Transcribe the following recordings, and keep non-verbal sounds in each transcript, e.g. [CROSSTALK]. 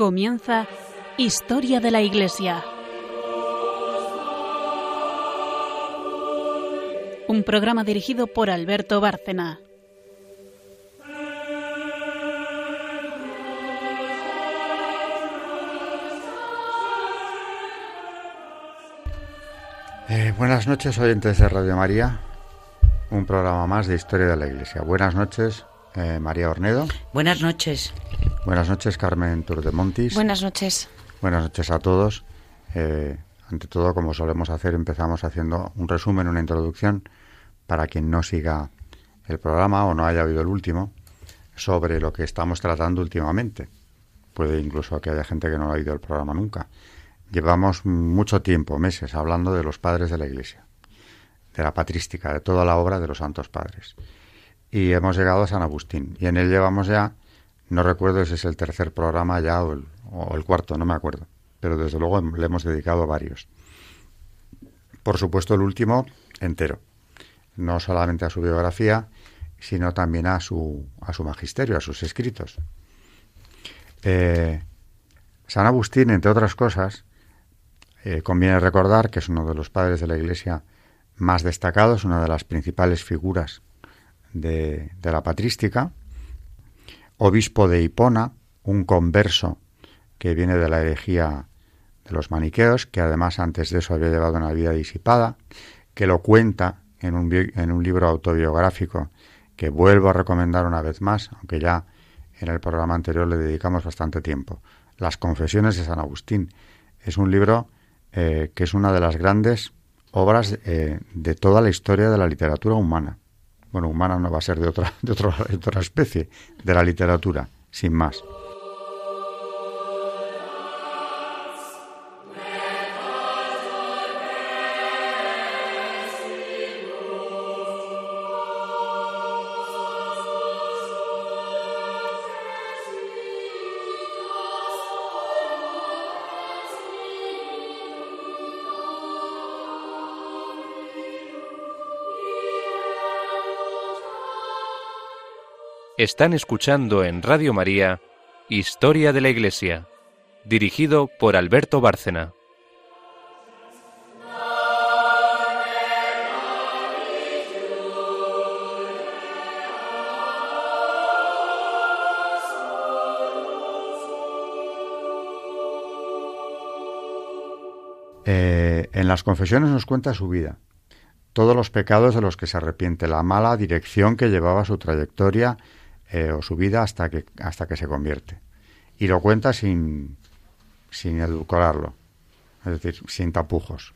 Comienza Historia de la Iglesia. Un programa dirigido por Alberto Bárcena. Eh, buenas noches, oyentes de Radio María. Un programa más de Historia de la Iglesia. Buenas noches, eh, María Ornedo. Buenas noches. Buenas noches, Carmen Turdemontis. Buenas noches. Buenas noches a todos. Eh, ante todo, como solemos hacer, empezamos haciendo un resumen, una introducción, para quien no siga el programa o no haya oído el último, sobre lo que estamos tratando últimamente. Puede incluso que haya gente que no ha oído el programa nunca. Llevamos mucho tiempo, meses, hablando de los padres de la Iglesia, de la patrística, de toda la obra de los santos padres. Y hemos llegado a San Agustín. Y en él llevamos ya, no recuerdo si es el tercer programa ya o el, cuarto, no me acuerdo. Pero desde luego le hemos dedicado varios. Por supuesto, el último entero. No solamente a su biografía, sino también a su, a su magisterio, a sus escritos. Eh, San Agustín, entre otras cosas, eh, conviene recordar que es uno de los padres de la Iglesia más destacados, una de las principales figuras de, la patrística, obispo de Hipona, un converso que viene de la herejía de los maniqueos, que además antes de eso había llevado una vida disipada, que lo cuenta en un, en un libro autobiográfico que vuelvo a recomendar una vez más, aunque ya en el programa anterior le dedicamos bastante tiempo. Las Confesiones de San Agustín. Es un libro eh, que es una de las grandes obras eh, de toda la historia de la literatura humana. Bueno, humana no va a ser de otra, [LAUGHS] de otra, de otra especie, de la literatura, sin más. Están escuchando en Radio María Historia de la Iglesia, dirigido por Alberto Bárcena. Eh, en las confesiones nos cuenta su vida, todos los pecados de los que se arrepiente, la mala dirección que llevaba su trayectoria eh, o su vida hasta que, hasta que se convierte. Y lo cuenta sin, sin edulcorarlo, es decir, sin tapujos.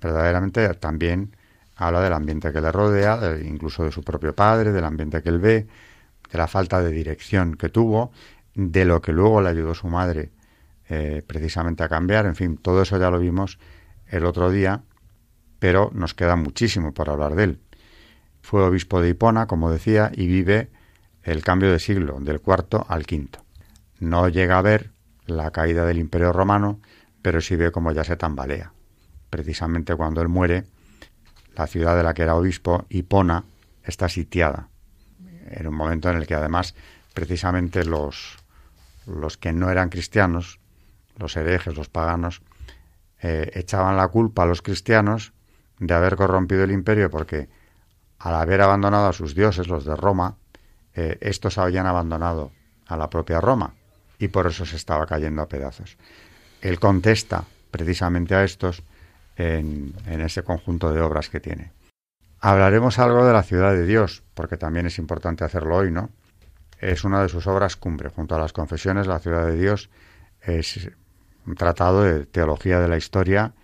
Verdaderamente también habla del ambiente que le rodea, incluso de su propio padre, del ambiente que él ve, de la falta de dirección que tuvo, de lo que luego le ayudó su madre eh, precisamente a cambiar. En fin, todo eso ya lo vimos el otro día, pero nos queda muchísimo para hablar de él. Fue obispo de Hipona, como decía, y vive el cambio de siglo, del cuarto al quinto. No llega a ver la caída del Imperio Romano, pero sí ve cómo ya se tambalea. Precisamente cuando él muere, la ciudad de la que era obispo, Hipona, está sitiada. En un momento en el que además precisamente los, los que no eran cristianos, los herejes, los paganos, eh, echaban la culpa a los cristianos de haber corrompido el imperio porque al haber abandonado a sus dioses, los de Roma, eh, estos habían abandonado a la propia Roma y por eso se estaba cayendo a pedazos. Él contesta precisamente a estos en, ese conjunto de obras que tiene. Hablaremos algo de la ciudad de Dios, porque también es importante hacerlo hoy, ¿no? Es una de sus obras cumbre. Junto a las confesiones, la ciudad de Dios es un tratado de teología de la historia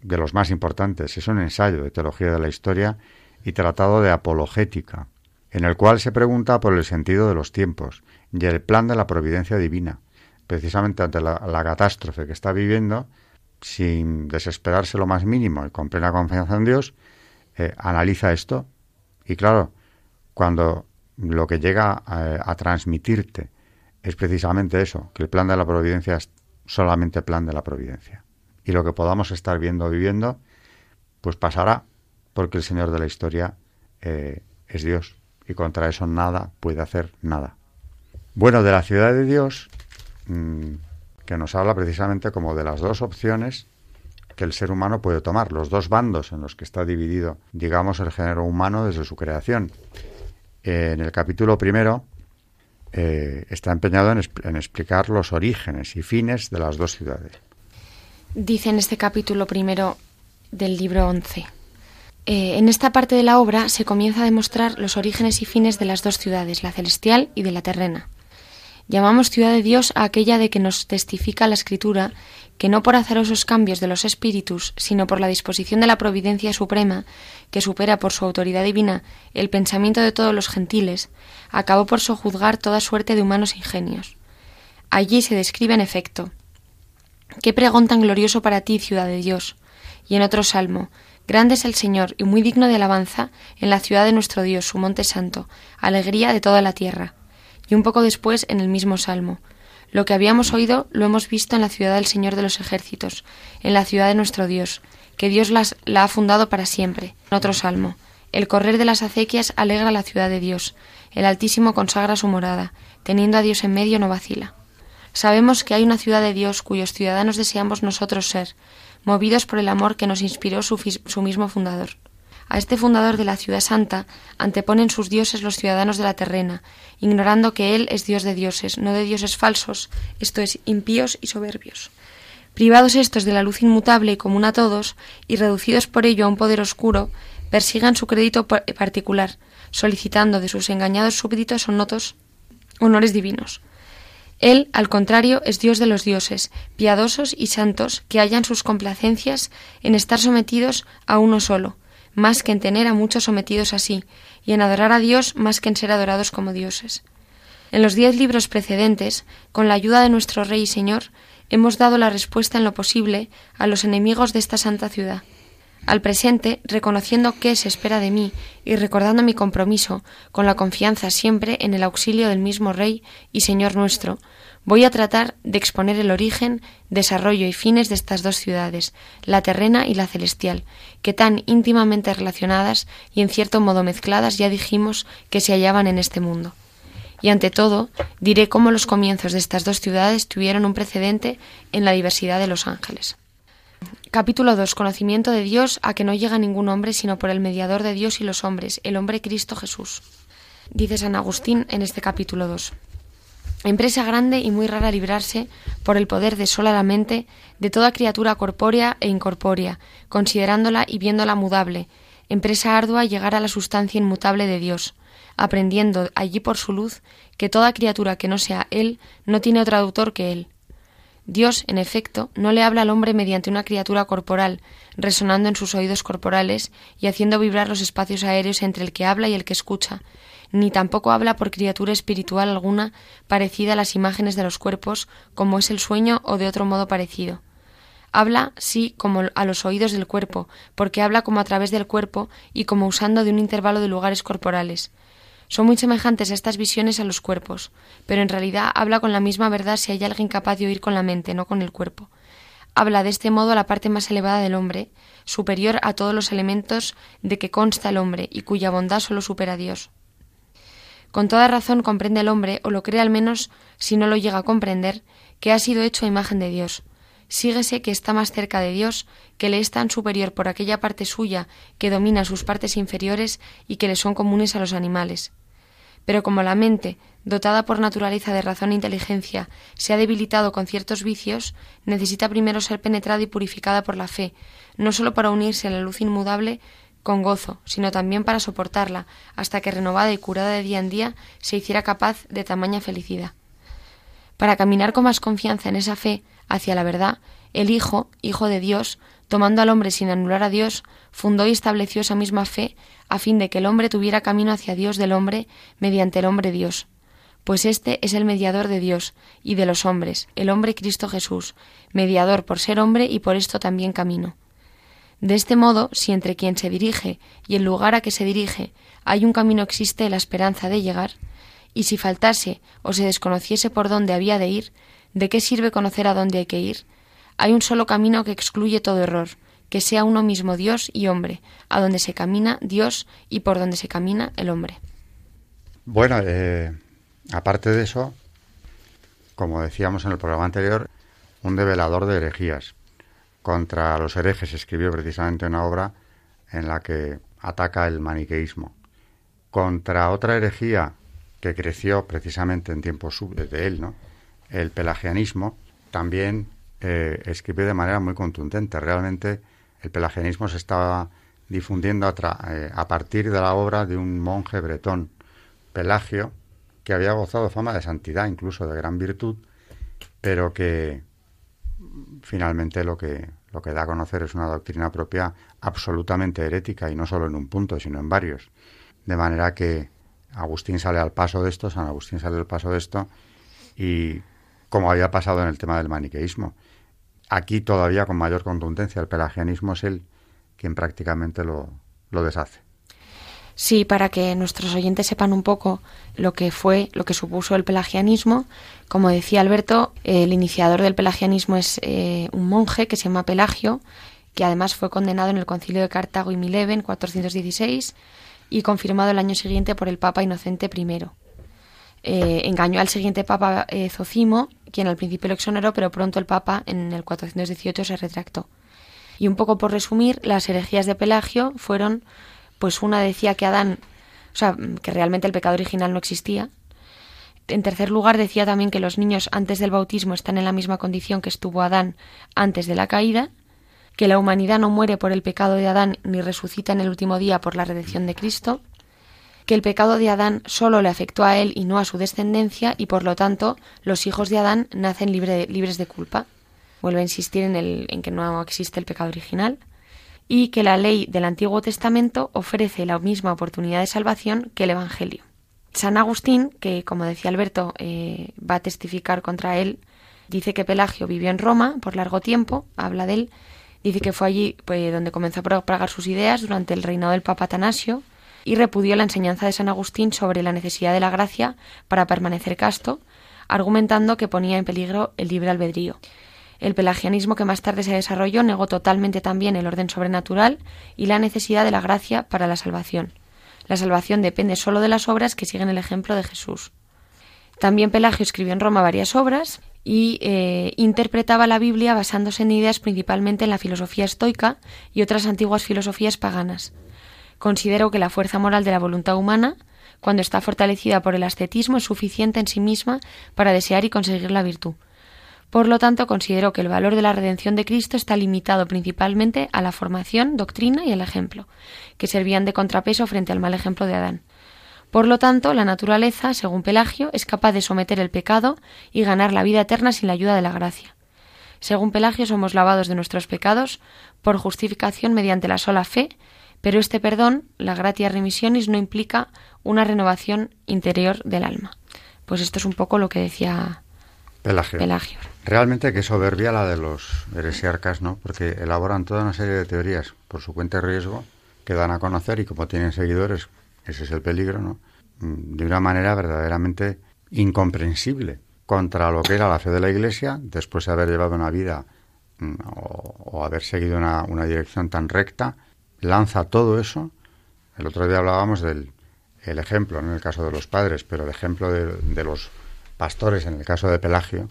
de los más importantes. Es un ensayo de teología de la historia y tratado de apologética, en el cual se pregunta por el sentido de los tiempos y el plan de la providencia divina, precisamente ante la, catástrofe que está viviendo, sin desesperarse lo más mínimo y con plena confianza en Dios, eh, analiza esto. Y claro, cuando lo que llega a, a, transmitirte es precisamente eso, que el plan de la providencia es solamente plan de la providencia. Y lo que podamos estar viendo o viviendo, pues pasará, porque el Señor de la historia eh, es Dios y contra eso nada puede hacer nada. Bueno, de la ciudad de Dios mm, que nos habla precisamente como de las dos opciones que el ser humano puede tomar, los dos bandos en los que está dividido, digamos, el género humano desde su creación. en el capítulo primero eh, está empeñado en, explicar los orígenes y fines de las dos ciudades. Dice en este capítulo primero del libro 11. Eh, en esta parte de la obra se comienza a demostrar los orígenes y fines de las dos ciudades, la celestial y de la terrena. Llamamos ciudad de Dios a aquella de que nos testifica la Escritura que no por azarosos cambios de los espíritus, sino por la disposición de la providencia suprema, que supera por su autoridad divina el pensamiento de todos los gentiles, acabó por sojuzgar toda suerte de humanos ingenios. Allí se describe en efecto Qué pregón tan glorioso para ti, ciudad de Dios. Y en otro salmo Grande es el Señor y muy digno de alabanza en la ciudad de nuestro Dios, su monte santo, alegría de toda la tierra. Y un poco después en el mismo salmo lo que habíamos oído lo hemos visto en la ciudad del Señor de los ejércitos, en la ciudad de nuestro Dios, que Dios las, la ha fundado para siempre. En otro salmo. El correr de las acequias alegra la ciudad de Dios. El Altísimo consagra su morada. Teniendo a Dios en medio no vacila. Sabemos que hay una ciudad de Dios cuyos ciudadanos deseamos nosotros ser, movidos por el amor que nos inspiró su, mismo fundador. A este fundador de la ciudad santa anteponen sus dioses los ciudadanos de la terrena, ignorando que él es Dios de dioses, no de dioses falsos, esto es, impíos y soberbios. Privados estos de la luz inmutable y común a todos, y reducidos por ello a un poder oscuro, persigan su crédito particular, solicitando de sus engañados súbditos honores divinos. Él, al contrario, es Dios de los dioses, piadosos y santos, que hallan sus complacencias en estar sometidos a uno solo, más que en tener a muchos sometidos así, y en adorar a Dios más que en ser adorados como dioses. En los diez libros precedentes, con la ayuda de nuestro Rey y Señor, hemos dado la respuesta en lo posible a los enemigos de esta santa ciudad. Al presente, reconociendo qué se espera de mí y recordando mi compromiso, con la confianza siempre en el auxilio del mismo Rey y Señor nuestro, Voy a tratar de exponer el origen, desarrollo y fines de estas dos ciudades, la terrena y la celestial, que tan íntimamente relacionadas y en cierto modo mezcladas ya dijimos que se hallaban en este mundo. Y ante todo, diré cómo los comienzos de estas dos ciudades tuvieron un precedente en la diversidad de los ángeles. Capítulo 2. Conocimiento de Dios a que no llega ningún hombre sino por el mediador de Dios y los hombres, el hombre Cristo Jesús. Dice San Agustín en este capítulo 2. Empresa grande y muy rara librarse, por el poder de sola la mente, de toda criatura corpórea e incorpórea, considerándola y viéndola mudable. Empresa ardua llegar a la sustancia inmutable de Dios, aprendiendo allí por su luz que toda criatura que no sea Él no tiene otro autor que Él. Dios, en efecto, no le habla al hombre mediante una criatura corporal, resonando en sus oídos corporales y haciendo vibrar los espacios aéreos entre el que habla y el que escucha, ni tampoco habla por criatura espiritual alguna parecida a las imágenes de los cuerpos, como es el sueño o de otro modo parecido. Habla, sí, como a los oídos del cuerpo, porque habla como a través del cuerpo y como usando de un intervalo de lugares corporales. Son muy semejantes estas visiones a los cuerpos, pero en realidad habla con la misma verdad si hay alguien capaz de oír con la mente, no con el cuerpo. Habla de este modo a la parte más elevada del hombre, superior a todos los elementos de que consta el hombre y cuya bondad solo supera a Dios. Con toda razón comprende el hombre, o lo cree al menos si no lo llega a comprender, que ha sido hecho a imagen de Dios. Síguese que está más cerca de Dios, que le es tan superior por aquella parte suya que domina sus partes inferiores y que le son comunes a los animales. Pero como la mente, dotada por naturaleza de razón e inteligencia, se ha debilitado con ciertos vicios, necesita primero ser penetrada y purificada por la fe, no sólo para unirse a la luz inmudable, con gozo, sino también para soportarla, hasta que renovada y curada de día en día se hiciera capaz de tamaña felicidad. Para caminar con más confianza en esa fe hacia la verdad, el Hijo, Hijo de Dios, tomando al hombre sin anular a Dios, fundó y estableció esa misma fe a fin de que el hombre tuviera camino hacia Dios del hombre mediante el hombre Dios. Pues éste es el mediador de Dios y de los hombres, el hombre Cristo Jesús, mediador por ser hombre y por esto también camino. De este modo, si entre quien se dirige y el lugar a que se dirige hay un camino existe la esperanza de llegar, y si faltase o se desconociese por dónde había de ir, ¿de qué sirve conocer a dónde hay que ir? Hay un solo camino que excluye todo error, que sea uno mismo Dios y hombre, a donde se camina Dios y por donde se camina el hombre. Bueno, eh, aparte de eso, como decíamos en el programa anterior, un develador de herejías. Contra los herejes escribió precisamente una obra en la que ataca el maniqueísmo. Contra otra herejía que creció precisamente en tiempos de él, ¿no? el pelagianismo, también eh, escribió de manera muy contundente. Realmente el pelagianismo se estaba difundiendo a, eh, a, partir de la obra de un monje bretón, Pelagio, que había gozado fama de santidad, incluso de gran virtud, pero que finalmente lo que, lo que da a conocer es una doctrina propia absolutamente herética, y no solo en un punto, sino en varios. De manera que Agustín sale al paso de esto, San Agustín sale al paso de esto, y como había pasado en el tema del maniqueísmo, aquí todavía con mayor contundencia el pelagianismo es él quien prácticamente lo, deshace. Sí, para que nuestros oyentes sepan un poco lo que fue, lo que supuso el pelagianismo. Como decía Alberto, el iniciador del pelagianismo es eh, un monje que se llama Pelagio, que además fue condenado en el concilio de Cartago y Mileve en 416 y confirmado el año siguiente por el Papa Inocente I. Eh, engañó al siguiente Papa eh, Zocimo, quien al principio lo exoneró, pero pronto el Papa en el 418 se retractó. Y un poco por resumir, las herejías de Pelagio fueron, pues una decía que Adán, o sea, que realmente el pecado original no existía. En tercer lugar, decía también que los niños antes del bautismo están en la misma condición que estuvo Adán antes de la caída, que la humanidad no muere por el pecado de Adán ni resucita en el último día por la redención de Cristo, que el pecado de Adán solo le afectó a él y no a su descendencia y por lo tanto los hijos de Adán nacen libres de culpa. Vuelve a insistir en, el, en que no existe el pecado original y que la ley del Antiguo Testamento ofrece la misma oportunidad de salvación que el Evangelio. San Agustín, que como decía Alberto eh, va a testificar contra él, dice que Pelagio vivió en Roma por largo tiempo, habla de él, dice que fue allí pues, donde comenzó a propagar sus ideas durante el reinado del Papa Atanasio y repudió la enseñanza de San Agustín sobre la necesidad de la gracia para permanecer casto, argumentando que ponía en peligro el libre albedrío. El pelagianismo que más tarde se desarrolló negó totalmente también el orden sobrenatural y la necesidad de la gracia para la salvación. La salvación depende sólo de las obras que siguen el ejemplo de Jesús. También Pelagio escribió en Roma varias obras y eh, interpretaba la Biblia basándose en ideas principalmente en la filosofía estoica y otras antiguas filosofías paganas. Considero que la fuerza moral de la voluntad humana, cuando está fortalecida por el ascetismo, es suficiente en sí misma para desear y conseguir la virtud. Por lo tanto, considero que el valor de la redención de Cristo está limitado principalmente a la formación, doctrina y el ejemplo, que servían de contrapeso frente al mal ejemplo de Adán. Por lo tanto, la naturaleza, según Pelagio, es capaz de someter el pecado y ganar la vida eterna sin la ayuda de la gracia. Según Pelagio, somos lavados de nuestros pecados por justificación mediante la sola fe pero este perdón, la gratia remisionis, no implica una renovación interior del alma. Pues esto es un poco lo que decía Pelagio. Pelagio. Realmente qué soberbia la de los heresiarcas, ¿no? Porque elaboran toda una serie de teorías por su cuenta y riesgo que dan a conocer y como tienen seguidores, ese es el peligro, ¿no? Mm, de una manera verdaderamente incomprensible contra lo que era la fe de la Iglesia después de haber llevado una vida mm, o, haber seguido una, una dirección tan recta lanza todo eso. El otro día hablábamos del el ejemplo, en el caso de los padres, pero el ejemplo de, los pastores en el caso de Pelagio.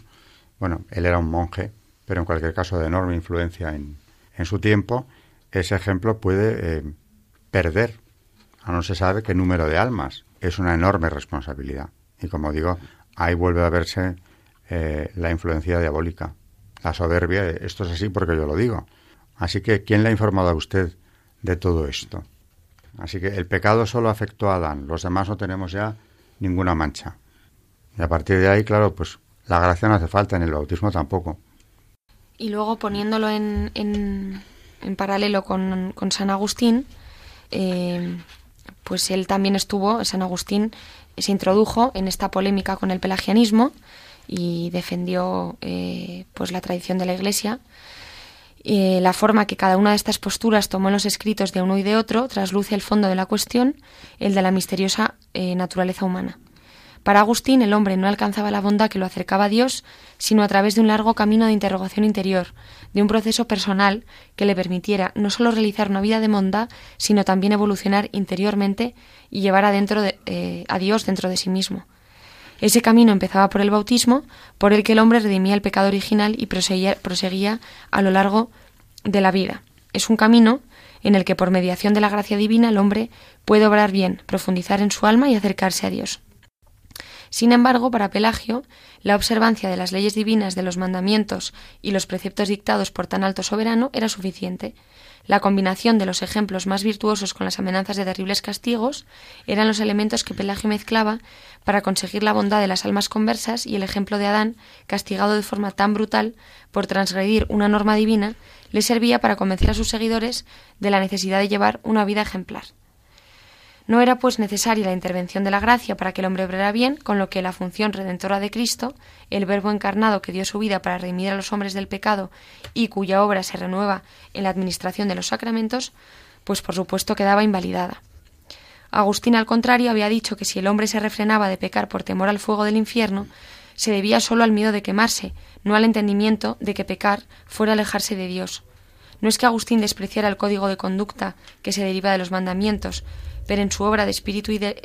Bueno, él era un monje, pero en cualquier caso de enorme influencia en, en su tiempo. Ese ejemplo puede eh, perder, a no se sabe qué número de almas. Es una enorme responsabilidad. Y como digo, ahí vuelve a verse eh, la influencia diabólica, la soberbia. Esto es así porque yo lo digo. Así que, ¿quién le ha informado a usted de todo esto. Así que el pecado solo afectó a Adán, los demás no tenemos ya ninguna mancha. Y a partir de ahí, claro, pues la gracia no hace falta, en el bautismo tampoco. Y luego poniéndolo en, en, paralelo con, San Agustín, eh, pues él también estuvo, San Agustín se introdujo en esta polémica con el pelagianismo y defendió eh, pues la tradición de la Iglesia eh, la forma que cada una de estas posturas tomó en los escritos de uno y de otro trasluce el fondo de la cuestión, el de la misteriosa eh, naturaleza humana. Para Agustín, el hombre no alcanzaba la bondad que lo acercaba a Dios, sino a través de un largo camino de interrogación interior, de un proceso personal que le permitiera no solo realizar una vida de bondad, sino también evolucionar interiormente y llevar adentro de, eh, a Dios dentro de sí mismo. Ese camino empezaba por el bautismo, por el que el hombre redimía el pecado original y proseguía, proseguía a lo largo de la vida. Es un camino en el que por mediación de la gracia divina el hombre puede obrar bien, profundizar en su alma y acercarse a Dios. Sin embargo, para Pelagio, la observancia de las leyes divinas, de los mandamientos y los preceptos dictados por tan alto soberano era suficiente. La combinación de los ejemplos más virtuosos con las amenazas de terribles castigos eran los elementos que Pelagio mezclaba para conseguir la bondad de las almas conversas y el ejemplo de Adán, castigado de forma tan brutal por transgredir una norma divina, le servía para convencer a sus seguidores de la necesidad de llevar una vida ejemplar. No era pues necesaria la intervención de la gracia para que el hombre obrara bien, con lo que la función redentora de Cristo, el Verbo encarnado que dio su vida para redimir a los hombres del pecado y cuya obra se renueva en la administración de los sacramentos, pues por supuesto quedaba invalidada. Agustín, al contrario, había dicho que si el hombre se refrenaba de pecar por temor al fuego del infierno, se debía solo al miedo de quemarse, no al entendimiento de que pecar fuera alejarse de Dios. No es que Agustín despreciara el código de conducta que se deriva de los mandamientos, pero en su obra de espíritu y de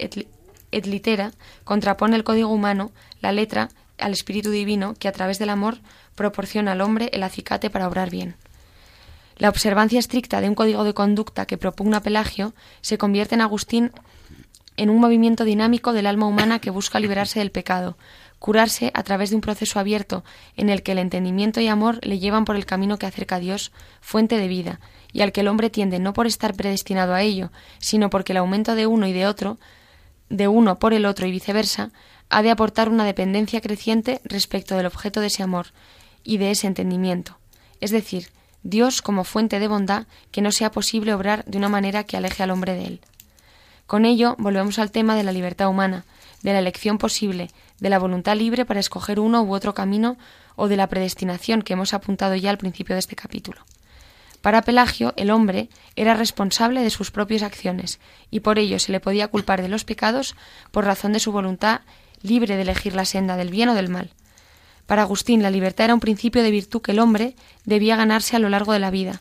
et, litera contrapone el código humano, la letra, al espíritu divino que a través del amor proporciona al hombre el acicate para obrar bien. La observancia estricta de un código de conducta que propugna Pelagio se convierte en Agustín en un movimiento dinámico del alma humana que busca liberarse del pecado, curarse a través de un proceso abierto en el que el entendimiento y amor le llevan por el camino que acerca a Dios, fuente de vida, y al que el hombre tiende no por estar predestinado a ello, sino porque el aumento de uno y de otro, de uno por el otro y viceversa, ha de aportar una dependencia creciente respecto del objeto de ese amor y de ese entendimiento, es decir, Dios como fuente de bondad que no sea posible obrar de una manera que aleje al hombre de él. Con ello volvemos al tema de la libertad humana, de la elección posible, de la voluntad libre para escoger uno u otro camino o de la predestinación que hemos apuntado ya al principio de este capítulo. Para Pelagio, el hombre era responsable de sus propias acciones, y por ello se le podía culpar de los pecados por razón de su voluntad libre de elegir la senda del bien o del mal. Para Agustín, la libertad era un principio de virtud que el hombre debía ganarse a lo largo de la vida.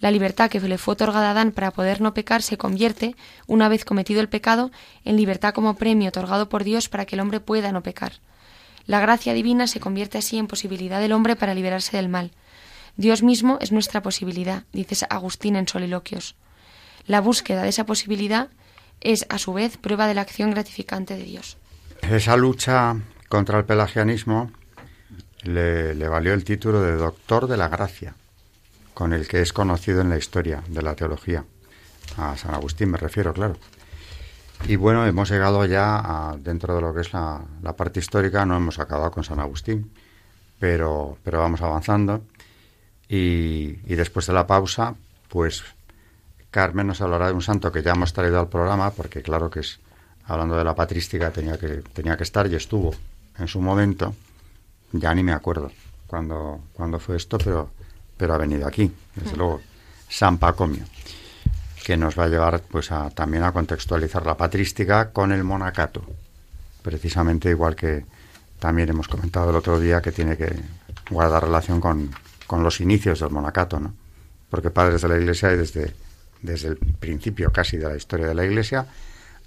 La libertad que le fue otorgada a Adán para poder no pecar se convierte, una vez cometido el pecado, en libertad como premio otorgado por Dios para que el hombre pueda no pecar. La gracia divina se convierte así en posibilidad del hombre para liberarse del mal. Dios mismo es nuestra posibilidad, dice Agustín en Soliloquios. La búsqueda de esa posibilidad es, a su vez, prueba de la acción gratificante de Dios. Esa lucha contra el pelagianismo le, le, valió el título de Doctor de la Gracia, con el que es conocido en la historia de la teología. A San Agustín me refiero, claro. Y bueno, hemos llegado ya a, dentro de lo que es la, parte histórica, no hemos acabado con San Agustín, pero, pero vamos avanzando. Y, después de la pausa, pues Carmen nos hablará de un santo que ya hemos traído al programa, porque claro que es, hablando de la patrística, tenía que, tenía que estar y estuvo en su momento. Ya ni me acuerdo cuando, cuando fue esto, pero, pero ha venido aquí, desde luego, San Pacomio, que nos va a llevar pues a, también a contextualizar la patrística con el monacato, precisamente igual que también hemos comentado el otro día que tiene que guardar relación con, con los inicios del monacato, ¿no? Porque padres de la Iglesia hay desde, desde el principio casi de la historia de la Iglesia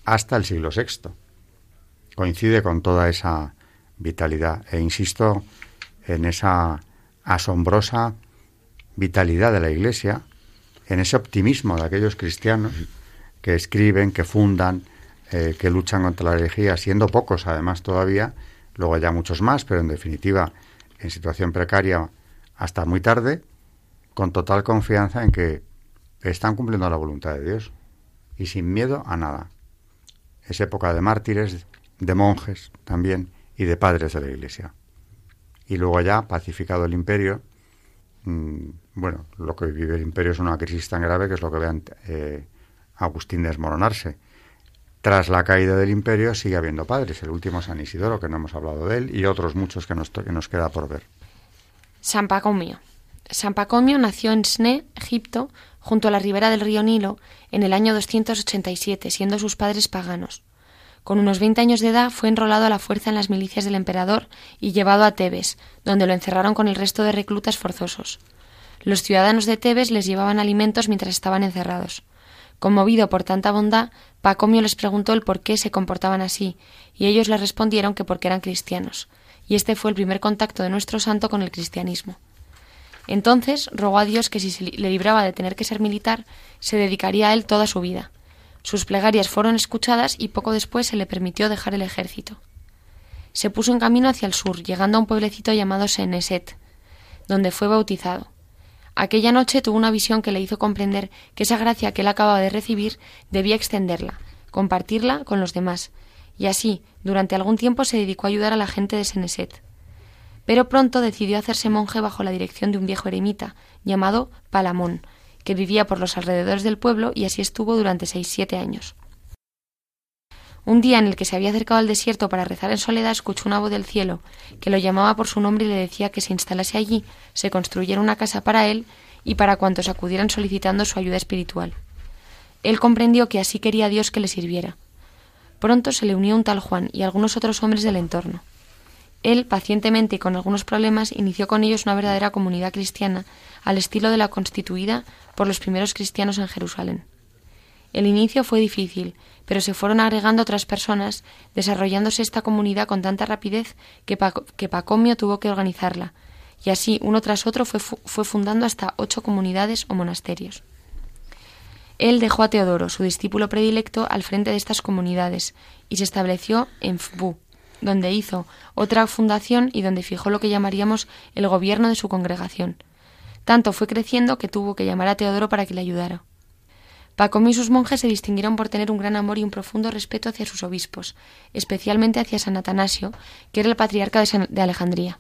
hasta el siglo VI. Coincide con toda esa vitalidad. E insisto en esa asombrosa vitalidad de la Iglesia, en ese optimismo de aquellos cristianos que escriben, que fundan, eh, que luchan contra la herejía, siendo pocos además todavía, luego ya muchos más, pero en definitiva en situación precaria hasta muy tarde con total confianza en que están cumpliendo la voluntad de Dios y sin miedo a nada. Es época de mártires, de monjes también y de padres de la Iglesia. Y luego ya, pacificado el imperio, mm, bueno, lo que vive el imperio es una crisis tan grave que es lo que vean eh, Agustín desmoronarse. Tras la caída del imperio sigue habiendo padres, el último San Isidoro, que no hemos hablado de él, y otros muchos que nos, que nos queda por ver. San Pacomio. San Pacomio nació en Sne, Egipto, junto a la ribera del río Nilo, en el año 287, siendo sus padres paganos. Con unos veinte años de edad fue enrolado a la fuerza en las milicias del emperador y llevado a Tebes, donde lo encerraron con el resto de reclutas forzosos. Los ciudadanos de Tebes les llevaban alimentos mientras estaban encerrados. Conmovido por tanta bondad, Pacomio les preguntó el por qué se comportaban así, y ellos le respondieron que porque eran cristianos, y este fue el primer contacto de nuestro santo con el cristianismo. Entonces rogó a Dios que si le libraba de tener que ser militar, se dedicaría a él toda su vida. Sus plegarias fueron escuchadas y poco después se le permitió dejar el ejército. Se puso en camino hacia el sur, llegando a un pueblecito llamado Seneset, donde fue bautizado. Aquella noche tuvo una visión que le hizo comprender que esa gracia que él acababa de recibir debía extenderla, compartirla con los demás, y así, durante algún tiempo se dedicó a ayudar a la gente de Seneset. Pero pronto decidió hacerse monje bajo la dirección de un viejo eremita, llamado Palamón, que vivía por los alrededores del pueblo y así estuvo durante seis siete años. Un día en el que se había acercado al desierto para rezar en soledad, escuchó una voz del cielo que lo llamaba por su nombre y le decía que se instalase allí, se construyera una casa para él y para cuantos acudieran solicitando su ayuda espiritual. Él comprendió que así quería Dios que le sirviera. Pronto se le unió un tal Juan y algunos otros hombres del entorno. Él, pacientemente y con algunos problemas, inició con ellos una verdadera comunidad cristiana, al estilo de la constituida por los primeros cristianos en Jerusalén. El inicio fue difícil, pero se fueron agregando otras personas, desarrollándose esta comunidad con tanta rapidez que, Pacomio tuvo que organizarla, y así uno tras otro fue, fue fundando hasta ocho comunidades o monasterios. Él dejó a Teodoro, su discípulo predilecto, al frente de estas comunidades, y se estableció en Fbu, donde hizo otra fundación y donde fijó lo que llamaríamos el gobierno de su congregación. Tanto fue creciendo que tuvo que llamar a Teodoro para que le ayudara. Pacomio y sus monjes se distinguieron por tener un gran amor y un profundo respeto hacia sus obispos, especialmente hacia San Atanasio, que era el patriarca de, Alejandría.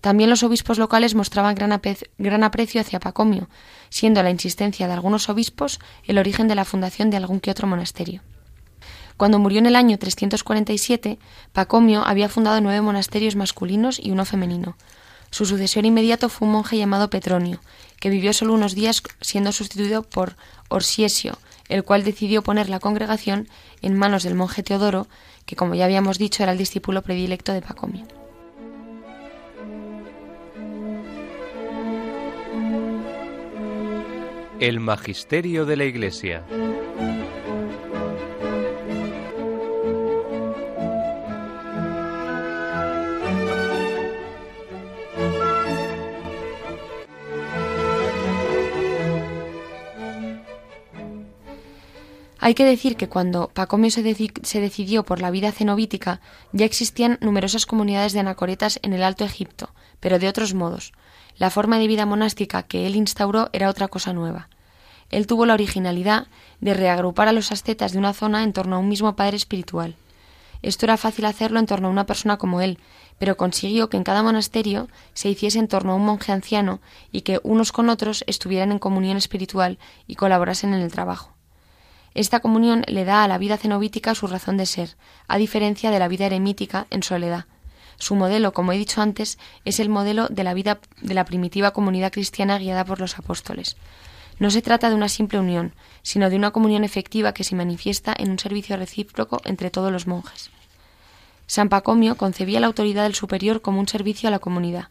También los obispos locales mostraban gran, gran, aprecio hacia Pacomio, siendo la insistencia de algunos obispos el origen de la fundación de algún que otro monasterio. Cuando murió en el año 347, Pacomio había fundado nueve monasterios masculinos y uno femenino, su sucesor inmediato fue un monje llamado Petronio, que vivió solo unos días siendo sustituido por Orsiesio, el cual decidió poner la congregación en manos del monje Teodoro, que como ya habíamos dicho era el discípulo predilecto de Pacomio. El Magisterio de la Iglesia. Hay que decir que cuando Pacomio se, decidió por la vida cenobítica, ya existían numerosas comunidades de anacoretas en el Alto Egipto, pero de otros modos. La forma de vida monástica que él instauró era otra cosa nueva. Él tuvo la originalidad de reagrupar a los ascetas de una zona en torno a un mismo padre espiritual. Esto era fácil hacerlo en torno a una persona como él, pero consiguió que en cada monasterio se hiciese en torno a un monje anciano y que unos con otros estuvieran en comunión espiritual y colaborasen en el trabajo. Esta comunión le da a la vida cenobítica su razón de ser, a diferencia de la vida eremítica en soledad. Su modelo, como he dicho antes, es el modelo de la vida de la primitiva comunidad cristiana guiada por los apóstoles. No se trata de una simple unión, sino de una comunión efectiva que se manifiesta en un servicio recíproco entre todos los monjes. San Pacomio concebía la autoridad del superior como un servicio a la comunidad.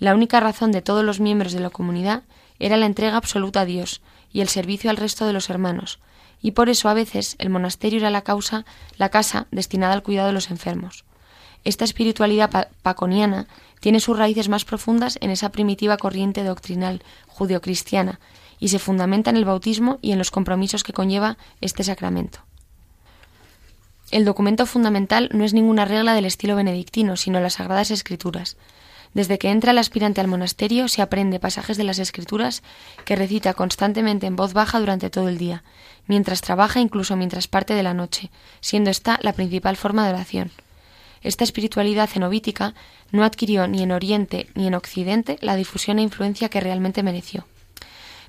La única razón de todos los miembros de la comunidad era la entrega absoluta a Dios y el servicio al resto de los hermanos, y por eso a veces el monasterio era la causa, la casa destinada al cuidado de los enfermos. Esta espiritualidad paconiana tiene sus raíces más profundas en esa primitiva corriente doctrinal judeocristiana y se fundamenta en el bautismo y en los compromisos que conlleva este sacramento. El documento fundamental no es ninguna regla del estilo benedictino, sino las sagradas escrituras, desde que entra el aspirante al monasterio se aprende pasajes de las Escrituras que recita constantemente en voz baja durante todo el día, mientras trabaja incluso mientras parte de la noche, siendo esta la principal forma de oración. Esta espiritualidad cenobítica no adquirió ni en Oriente ni en Occidente la difusión e influencia que realmente mereció.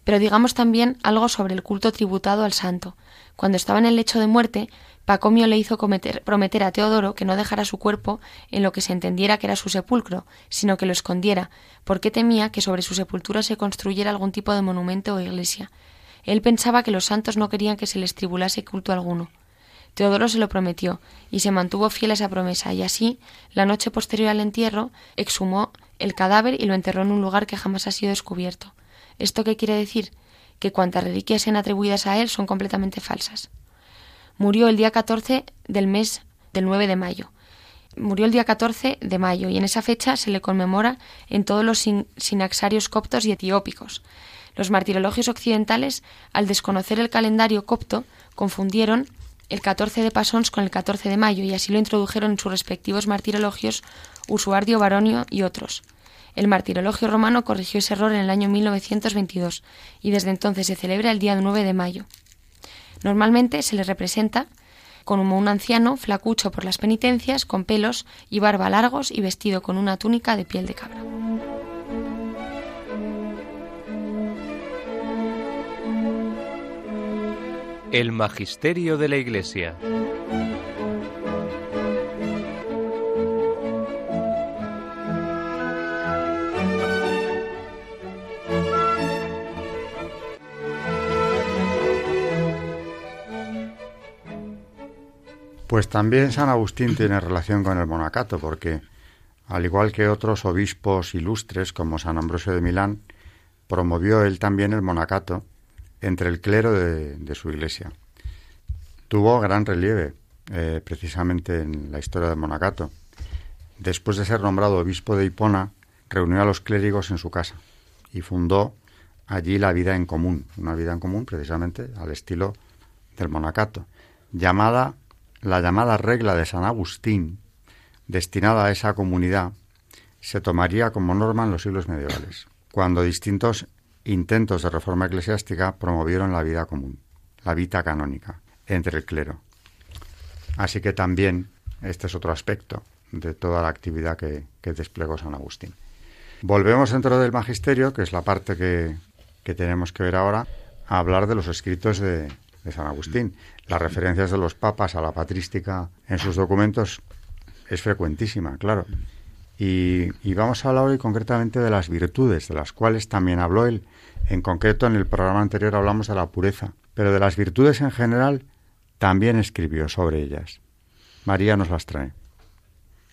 Pero digamos también algo sobre el culto tributado al santo. Cuando estaba en el lecho de muerte, Pacomio le hizo prometer a Teodoro que no dejara su cuerpo en lo que se entendiera que era su sepulcro, sino que lo escondiera, porque temía que sobre su sepultura se construyera algún tipo de monumento o iglesia. Él pensaba que los santos no querían que se les tribulase culto alguno. Teodoro se lo prometió, y se mantuvo fiel a esa promesa, y así, la noche posterior al entierro, exhumó el cadáver y lo enterró en un lugar que jamás ha sido descubierto. ¿Esto qué quiere decir? Que cuantas reliquias sean atribuidas a él son completamente falsas. Murió el día 14 del mes del 9 de mayo. Murió el día 14 de mayo y en esa fecha se le conmemora en todos los sinaxarios coptos y etiópicos. Los martirologios occidentales, al desconocer el calendario copto, confundieron el 14 de Pasons con el 14 de mayo y así lo introdujeron en sus respectivos martirologios Usuardio Baronio y otros. El martirologio romano corrigió ese error en el año 1922 y desde entonces se celebra el día 9 de mayo. Normalmente se le representa como un anciano flacucho por las penitencias, con pelos y barba largos y vestido con una túnica de piel de cabra. El Magisterio de la Iglesia. Pues también San Agustín tiene relación con el monacato, porque al igual que otros obispos ilustres como San Ambrosio de Milán, promovió él también el monacato entre el clero de, su iglesia. Tuvo gran relieve eh, precisamente en la historia del monacato. Después de ser nombrado obispo de Hipona, reunió a los clérigos en su casa y fundó allí la vida en común, una vida en común precisamente al estilo del monacato, llamada la llamada regla de San Agustín, destinada a esa comunidad, se tomaría como norma en los siglos medievales, cuando distintos intentos de reforma eclesiástica promovieron la vida común, la vida canónica, entre el clero. Así que también este es otro aspecto de toda la actividad que, desplegó San Agustín. Volvemos dentro del magisterio, que es la parte que, tenemos que ver ahora, a hablar de los escritos de, de San Agustín. Las referencias de los papas a la patrística en sus documentos es frecuentísima, claro. Y, vamos a hablar hoy concretamente de las virtudes, de las cuales también habló él. En concreto, en el programa anterior hablamos de la pureza, pero de las virtudes en general también escribió sobre ellas. María nos las trae.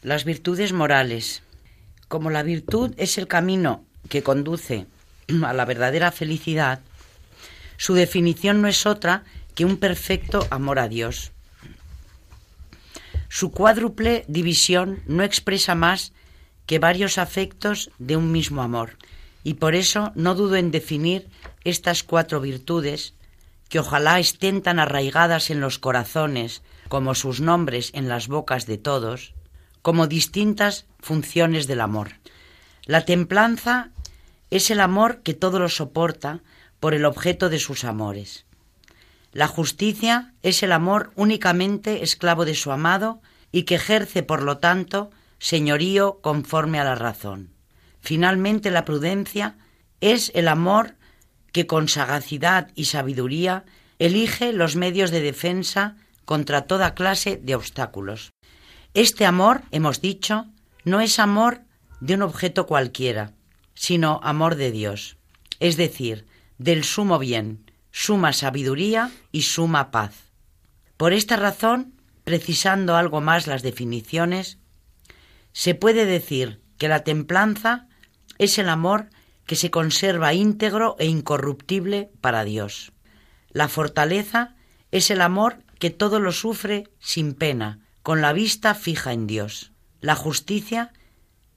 Las virtudes morales. Como la virtud es el camino que conduce a la verdadera felicidad, su definición no es otra que un perfecto amor a Dios. Su cuádruple división no expresa más que varios afectos de un mismo amor, y por eso no dudo en definir estas cuatro virtudes, que ojalá estén tan arraigadas en los corazones como sus nombres en las bocas de todos, como distintas funciones del amor. La templanza es el amor que todo lo soporta por el objeto de sus amores. La justicia es el amor únicamente esclavo de su amado y que ejerce, por lo tanto, señorío conforme a la razón. Finalmente, la prudencia es el amor que con sagacidad y sabiduría elige los medios de defensa contra toda clase de obstáculos. Este amor, hemos dicho, no es amor de un objeto cualquiera, sino amor de Dios, es decir, del sumo bien, suma sabiduría y suma paz. Por esta razón, precisando algo más las definiciones, se puede decir que la templanza es el amor que se conserva íntegro e incorruptible para Dios. La fortaleza es el amor que todo lo sufre sin pena, con la vista fija en Dios. La justicia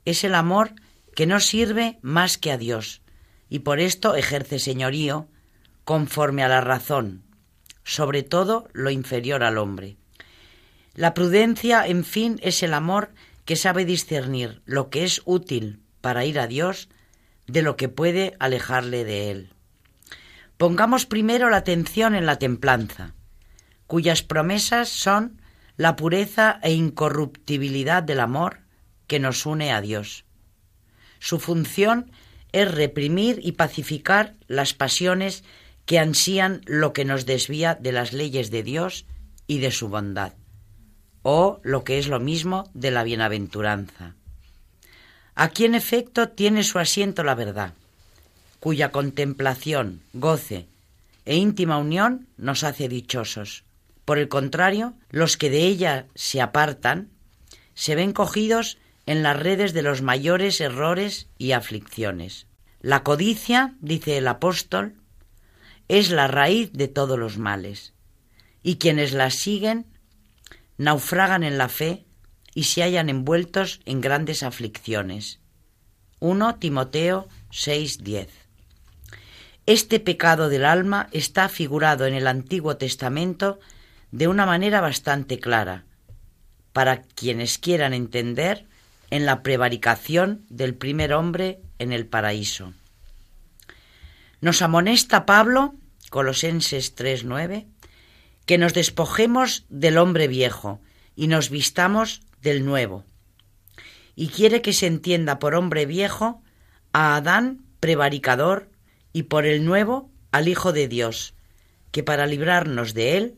es el amor que no sirve más que a Dios, y por esto ejerce señorío conforme a la razón, sobre todo lo inferior al hombre. La prudencia, en fin, es el amor que sabe discernir lo que es útil para ir a Dios de lo que puede alejarle de Él. Pongamos primero la atención en la templanza, cuyas promesas son la pureza e incorruptibilidad del amor que nos une a Dios. Su función es reprimir y pacificar las pasiones que ansían lo que nos desvía de las leyes de Dios y de su bondad o lo que es lo mismo de la bienaventuranza. Aquí en efecto tiene su asiento la verdad, cuya contemplación, goce e íntima unión nos hace dichosos. Por el contrario, los que de ella se apartan se ven cogidos en las redes de los mayores errores y aflicciones. La codicia, dice el apóstol, es la raíz de todos los males y quienes las siguen naufragan en la fe y se hallan envueltos en grandes aflicciones. 1 Timoteo 6:10 Este pecado del alma está figurado en el Antiguo Testamento de una manera bastante clara, para quienes quieran entender en la prevaricación del primer hombre en el paraíso. Nos amonesta Pablo, Colosenses 3:9, que nos despojemos del hombre viejo y nos vistamos del nuevo. Y quiere que se entienda por hombre viejo a Adán prevaricador y por el nuevo al Hijo de Dios, que para librarnos de él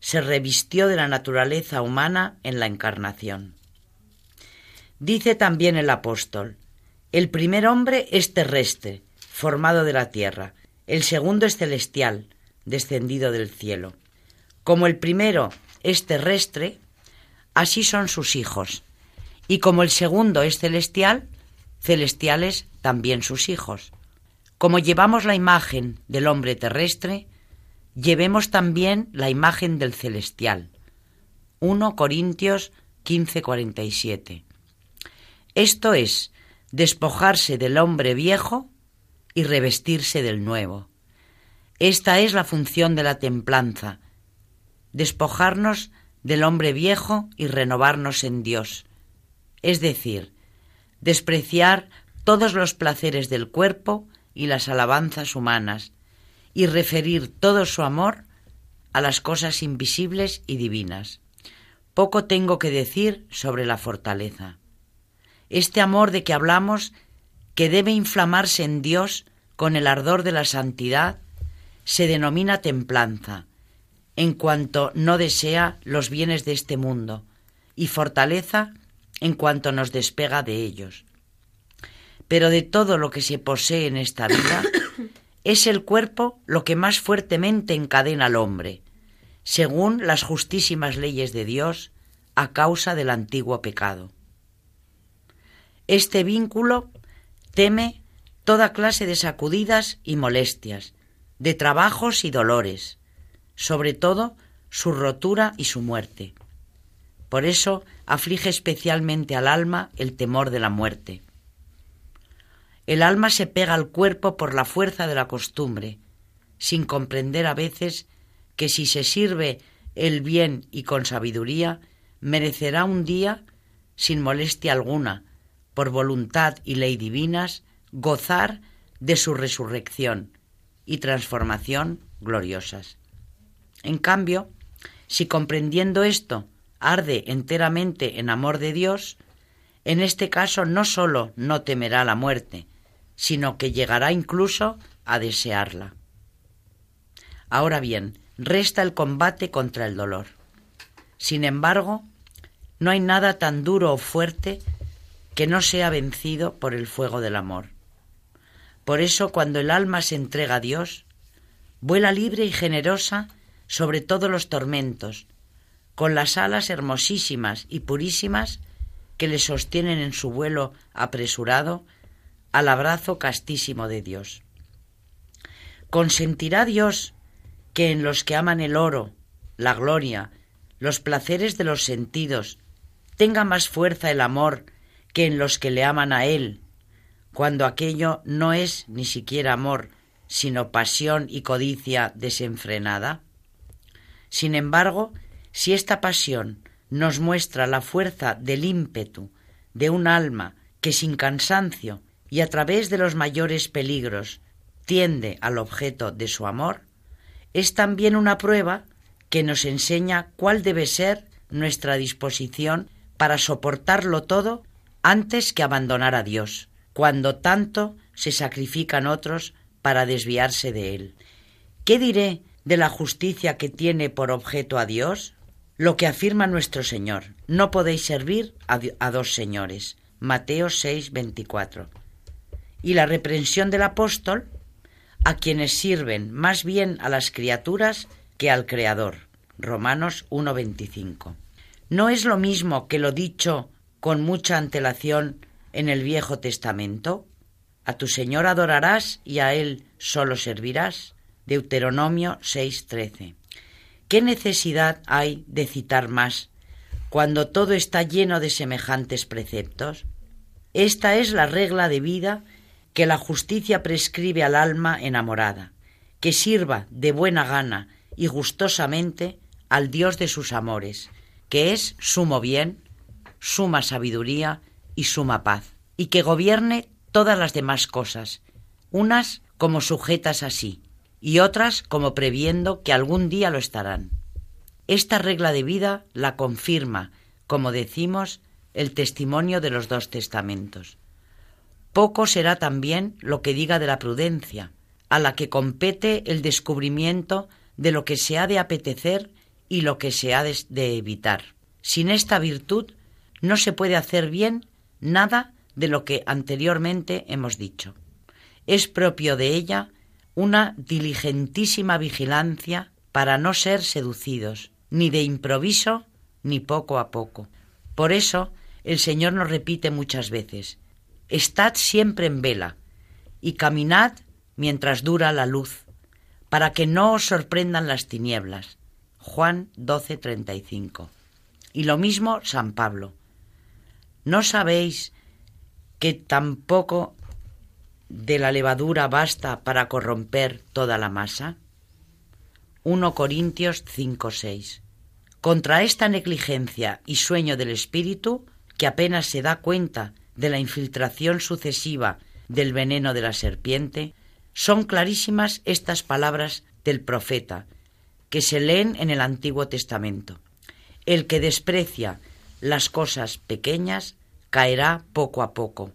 se revistió de la naturaleza humana en la encarnación. Dice también el apóstol, el primer hombre es terrestre, formado de la tierra, el segundo es celestial, descendido del cielo. Como el primero es terrestre, así son sus hijos, y como el segundo es celestial, celestiales también sus hijos. Como llevamos la imagen del hombre terrestre, llevemos también la imagen del celestial. 1 Corintios 15:47. Esto es, despojarse del hombre viejo y revestirse del nuevo. Esta es la función de la templanza, despojarnos del hombre viejo y renovarnos en Dios, es decir, despreciar todos los placeres del cuerpo y las alabanzas humanas, y referir todo su amor a las cosas invisibles y divinas. Poco tengo que decir sobre la fortaleza. Este amor de que hablamos, que debe inflamarse en Dios con el ardor de la santidad, se denomina templanza, en cuanto no desea los bienes de este mundo, y fortaleza en cuanto nos despega de ellos. Pero de todo lo que se posee en esta vida, [COUGHS] es el cuerpo lo que más fuertemente encadena al hombre, según las justísimas leyes de Dios, a causa del antiguo pecado. Este vínculo teme toda clase de sacudidas y molestias, de trabajos y dolores, sobre todo su rotura y su muerte. Por eso aflige especialmente al alma el temor de la muerte. El alma se pega al cuerpo por la fuerza de la costumbre, sin comprender a veces que si se sirve el bien y con sabiduría, merecerá un día, sin molestia alguna, por voluntad y ley divinas, gozar de su resurrección y transformación gloriosas. En cambio, si comprendiendo esto arde enteramente en amor de Dios, en este caso no sólo no temerá la muerte, sino que llegará incluso a desearla. Ahora bien, resta el combate contra el dolor. Sin embargo, no hay nada tan duro o fuerte que no sea vencido por el fuego del amor. Por eso cuando el alma se entrega a Dios, vuela libre y generosa sobre todos los tormentos, con las alas hermosísimas y purísimas que le sostienen en su vuelo apresurado al abrazo castísimo de Dios. ¿Consentirá Dios que en los que aman el oro, la gloria, los placeres de los sentidos, tenga más fuerza el amor que en los que le aman a Él, cuando aquello no es ni siquiera amor, sino pasión y codicia desenfrenada? Sin embargo, si esta pasión nos muestra la fuerza del ímpetu de un alma que sin cansancio y a través de los mayores peligros tiende al objeto de su amor, es también una prueba que nos enseña cuál debe ser nuestra disposición para soportarlo todo antes que abandonar a Dios, cuando tanto se sacrifican otros para desviarse de Él. ¿Qué diré de la justicia que tiene por objeto a Dios? Lo que afirma nuestro Señor, no podéis servir a, dos señores. Mateo 6, 24. Y la reprensión del apóstol, a quienes sirven más bien a las criaturas que al Creador. Romanos 1, 25. No es lo mismo que lo dicho con mucha antelación en el Viejo Testamento? A tu Señor adorarás y a Él solo servirás. Deuteronomio 6:13. ¿Qué necesidad hay de citar más cuando todo está lleno de semejantes preceptos? Esta es la regla de vida que la justicia prescribe al alma enamorada, que sirva de buena gana y gustosamente al Dios de sus amores, que es sumo bien, suma sabiduría y suma paz, y que gobierne todas las demás cosas, unas como sujetas así, y otras como previendo que algún día lo estarán. Esta regla de vida la confirma, como decimos, el testimonio de los dos testamentos. Poco será también lo que diga de la prudencia, a la que compete el descubrimiento de lo que se ha de apetecer y lo que se ha de evitar. Sin esta virtud no se puede hacer bien nada de lo que anteriormente hemos dicho. Es propio de ella una diligentísima vigilancia para no ser seducidos, ni de improviso ni poco a poco. Por eso el Señor nos repite muchas veces, Estad siempre en vela y caminad mientras dura la luz, para que no os sorprendan las tinieblas. Juan 12:35. Y lo mismo San Pablo. ¿No sabéis que tampoco de la levadura basta para corromper toda la masa? 1 Corintios 5:6. Contra esta negligencia y sueño del espíritu, que apenas se da cuenta de la infiltración sucesiva del veneno de la serpiente, son clarísimas estas palabras del profeta, que se leen en el Antiguo Testamento. El que desprecia las cosas pequeñas caerá poco a poco.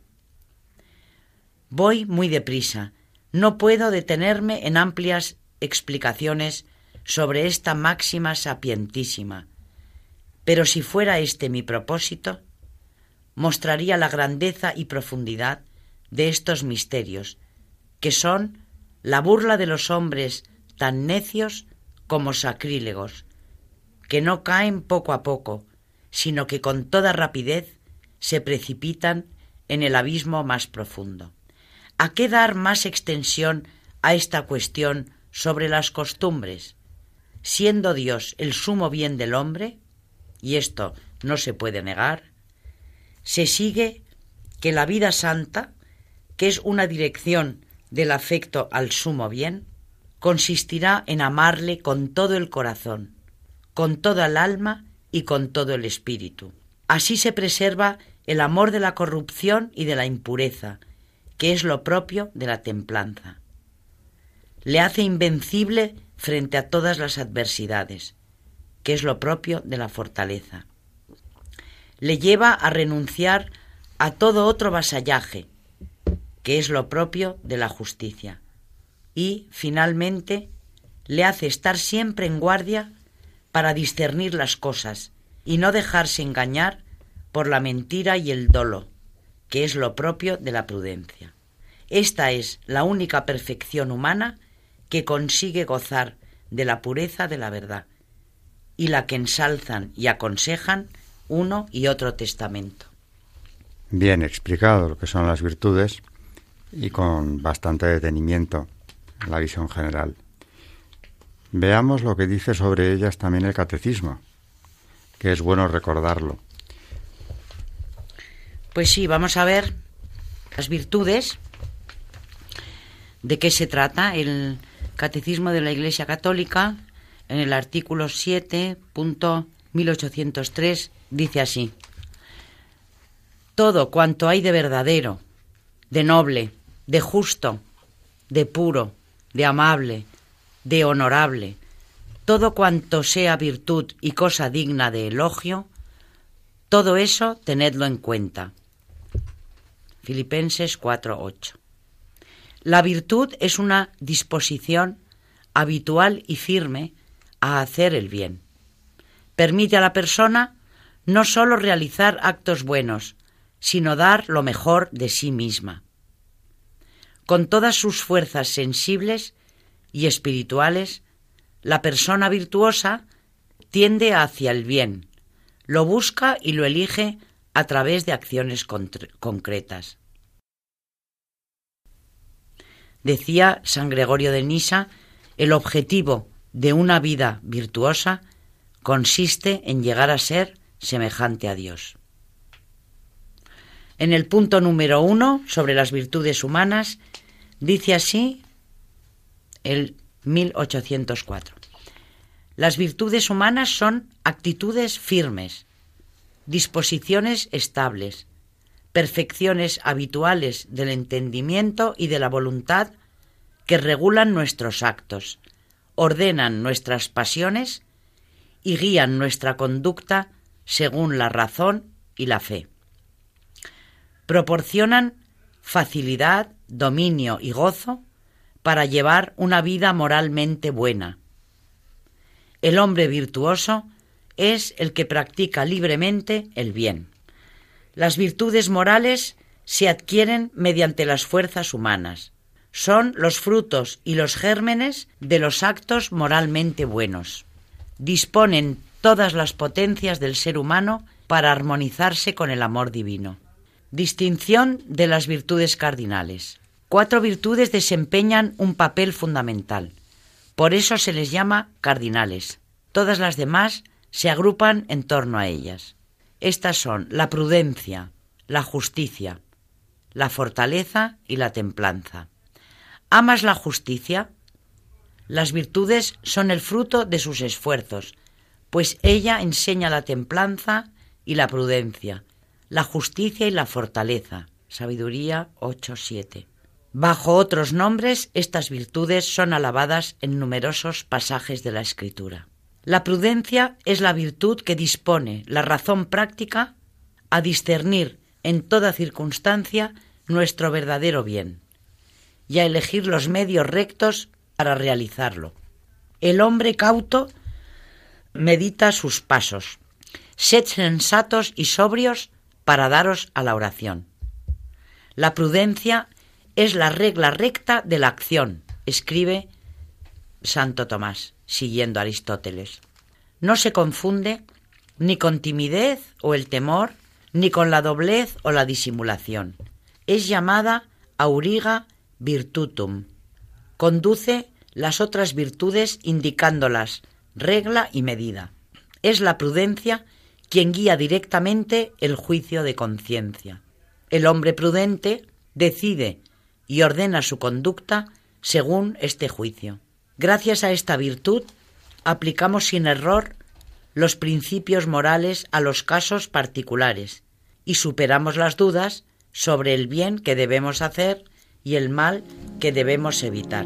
Voy muy deprisa. No puedo detenerme en amplias explicaciones sobre esta máxima sapientísima. Pero si fuera este mi propósito, mostraría la grandeza y profundidad de estos misterios, que son la burla de los hombres tan necios como sacrílegos, que no caen poco a poco, sino que con toda rapidez se precipitan en el abismo más profundo. ¿A qué dar más extensión a esta cuestión sobre las costumbres? Siendo Dios el sumo bien del hombre, y esto no se puede negar, se sigue que la vida santa, que es una dirección del afecto al sumo bien, consistirá en amarle con todo el corazón, con toda el alma y con todo el espíritu. Así se preserva el amor de la corrupción y de la impureza, que es lo propio de la templanza. Le hace invencible frente a todas las adversidades, que es lo propio de la fortaleza le lleva a renunciar a todo otro vasallaje, que es lo propio de la justicia, y, finalmente, le hace estar siempre en guardia para discernir las cosas y no dejarse engañar por la mentira y el dolo, que es lo propio de la prudencia. Esta es la única perfección humana que consigue gozar de la pureza de la verdad, y la que ensalzan y aconsejan uno y otro testamento. Bien explicado lo que son las virtudes y con bastante detenimiento la visión general. Veamos lo que dice sobre ellas también el catecismo, que es bueno recordarlo. Pues sí, vamos a ver las virtudes, de qué se trata el catecismo de la Iglesia Católica en el artículo 7.1803 dice así, todo cuanto hay de verdadero, de noble, de justo, de puro, de amable, de honorable, todo cuanto sea virtud y cosa digna de elogio, todo eso tenedlo en cuenta. Filipenses 4:8. La virtud es una disposición habitual y firme a hacer el bien. Permite a la persona no sólo realizar actos buenos, sino dar lo mejor de sí misma. Con todas sus fuerzas sensibles y espirituales, la persona virtuosa tiende hacia el bien, lo busca y lo elige a través de acciones concretas. Decía San Gregorio de Nisa, el objetivo de una vida virtuosa consiste en llegar a ser semejante a Dios. En el punto número uno sobre las virtudes humanas dice así el 1804. Las virtudes humanas son actitudes firmes, disposiciones estables, perfecciones habituales del entendimiento y de la voluntad que regulan nuestros actos, ordenan nuestras pasiones y guían nuestra conducta según la razón y la fe. Proporcionan facilidad, dominio y gozo para llevar una vida moralmente buena. El hombre virtuoso es el que practica libremente el bien. Las virtudes morales se adquieren mediante las fuerzas humanas. Son los frutos y los gérmenes de los actos moralmente buenos. Disponen todas las potencias del ser humano para armonizarse con el amor divino. Distinción de las virtudes cardinales. Cuatro virtudes desempeñan un papel fundamental. Por eso se les llama cardinales. Todas las demás se agrupan en torno a ellas. Estas son la prudencia, la justicia, la fortaleza y la templanza. ¿Amas la justicia? Las virtudes son el fruto de sus esfuerzos, pues ella enseña la templanza y la prudencia, la justicia y la fortaleza. Sabiduría 8.7. Bajo otros nombres, estas virtudes son alabadas en numerosos pasajes de la Escritura. La prudencia es la virtud que dispone la razón práctica a discernir en toda circunstancia nuestro verdadero bien y a elegir los medios rectos para realizarlo. El hombre cauto medita sus pasos. Sed sensatos y sobrios para daros a la oración. La prudencia es la regla recta de la acción, escribe Santo Tomás siguiendo Aristóteles. No se confunde ni con timidez o el temor, ni con la doblez o la disimulación. Es llamada auriga virtutum. Conduce las otras virtudes indicándolas regla y medida. Es la prudencia quien guía directamente el juicio de conciencia. El hombre prudente decide y ordena su conducta según este juicio. Gracias a esta virtud aplicamos sin error los principios morales a los casos particulares y superamos las dudas sobre el bien que debemos hacer y el mal que debemos evitar.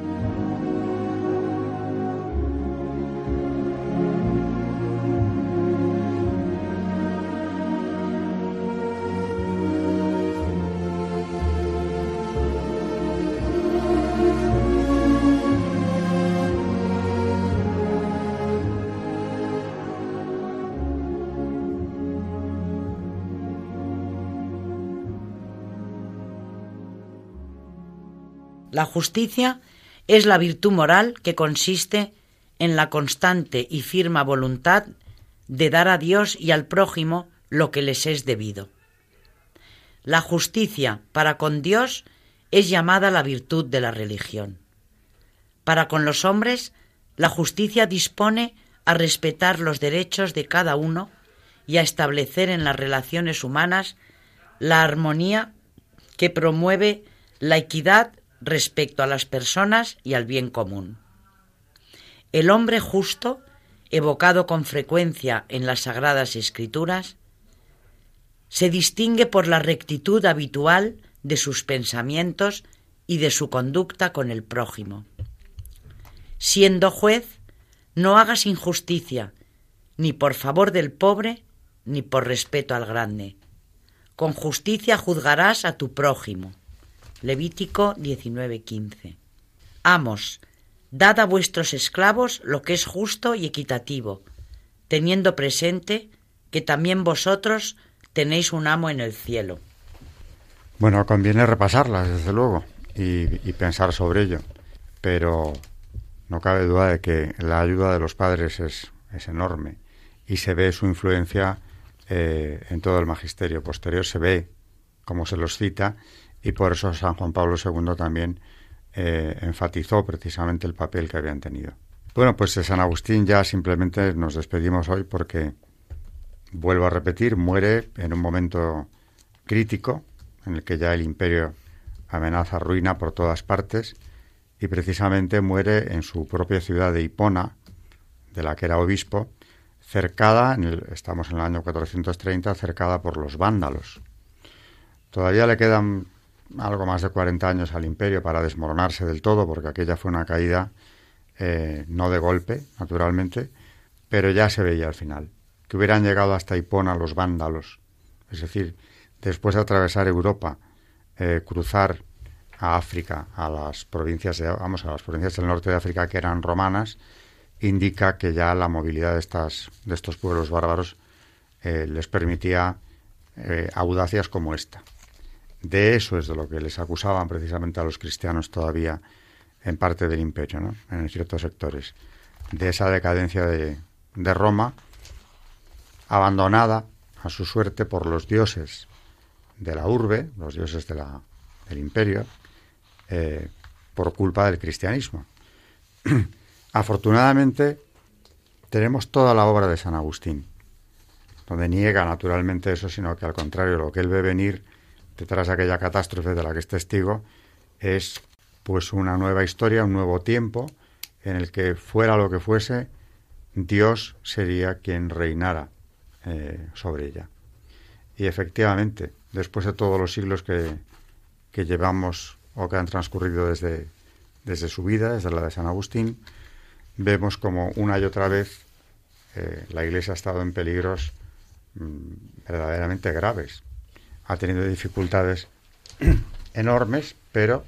La justicia es la virtud moral que consiste en la constante y firme voluntad de dar a Dios y al prójimo lo que les es debido. La justicia para con Dios es llamada la virtud de la religión. Para con los hombres, la justicia dispone a respetar los derechos de cada uno y a establecer en las relaciones humanas la armonía que promueve la equidad respecto a las personas y al bien común. El hombre justo, evocado con frecuencia en las sagradas escrituras, se distingue por la rectitud habitual de sus pensamientos y de su conducta con el prójimo. Siendo juez, no hagas injusticia, ni por favor del pobre, ni por respeto al grande. Con justicia juzgarás a tu prójimo. Levítico 19:15. Amos, dad a vuestros esclavos lo que es justo y equitativo, teniendo presente que también vosotros tenéis un amo en el cielo. Bueno, conviene repasarlas, desde luego. y, pensar sobre ello. Pero no cabe duda de que la ayuda de los padres es, es enorme y se ve su influencia eh, en todo el magisterio posterior, se ve cómo se los cita y por eso San Juan Pablo II también eh, enfatizó precisamente el papel que habían tenido. Bueno, pues de San Agustín ya simplemente nos despedimos hoy porque, vuelvo a repetir, muere en un momento crítico en el que ya el imperio amenaza ruina por todas partes y precisamente muere en su propia ciudad de Hipona, de la que era obispo, cercada, en el, estamos en el año 430, cercada por los vándalos. Todavía le quedan algo más de 40 años al imperio para desmoronarse del todo, porque aquella fue una caída eh, no de golpe, naturalmente, pero ya se veía al final, que hubieran llegado hasta Hipona los vándalos, es decir, después de atravesar Europa, eh, cruzar a África, a las provincias de, vamos, a las provincias del norte de África que eran romanas, indica que ya la movilidad de estas de estos pueblos bárbaros eh, les permitía audacias como esta. De eso es de lo que les acusaban precisamente a los cristianos todavía en parte del imperio, ¿no? en ciertos sectores. De esa decadencia de, de Roma, abandonada a su suerte por los dioses de la urbe, los dioses del imperio, eh, por culpa del cristianismo. [CLEARS THROAT] Afortunadamente, tenemos toda la obra de San Agustín, donde niega naturalmente eso, sino que al contrario, lo que él ve venir detrás de aquella catástrofe de la que es testigo, es pues una nueva historia, un nuevo tiempo en el que fuera lo que fuese, Dios sería quien reinara eh, sobre ella. Y efectivamente, después de todos los siglos que, que llevamos o que han transcurrido desde, desde su vida, desde la de San Agustín, vemos como una y otra vez eh, la Iglesia ha estado en peligros mm, verdaderamente graves ha tenido dificultades [CLEARS THROAT] enormes, pero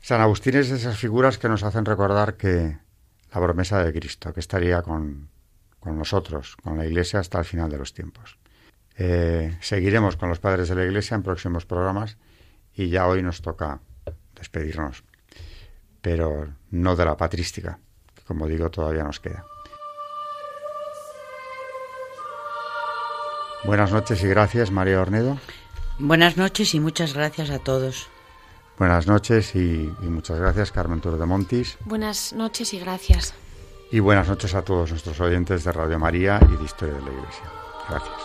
San Agustín es de esas figuras que nos hacen recordar que la promesa de Cristo, que estaría con, nosotros, con la Iglesia hasta el final de los tiempos. Eh, seguiremos con los padres de la Iglesia en próximos programas y ya hoy nos toca despedirnos, pero no de la patrística, que como digo todavía nos queda. Buenas noches y gracias, María Ornedo. Buenas noches y muchas gracias a todos. Buenas noches y, muchas gracias, Carmen Toro de Montis. Buenas noches y gracias. Y buenas noches a todos nuestros oyentes de Radio María y de Historia de la Iglesia. Gracias.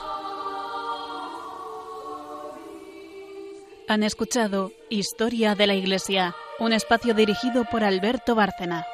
Han escuchado Historia de la Iglesia, un espacio dirigido por Alberto Bárcena.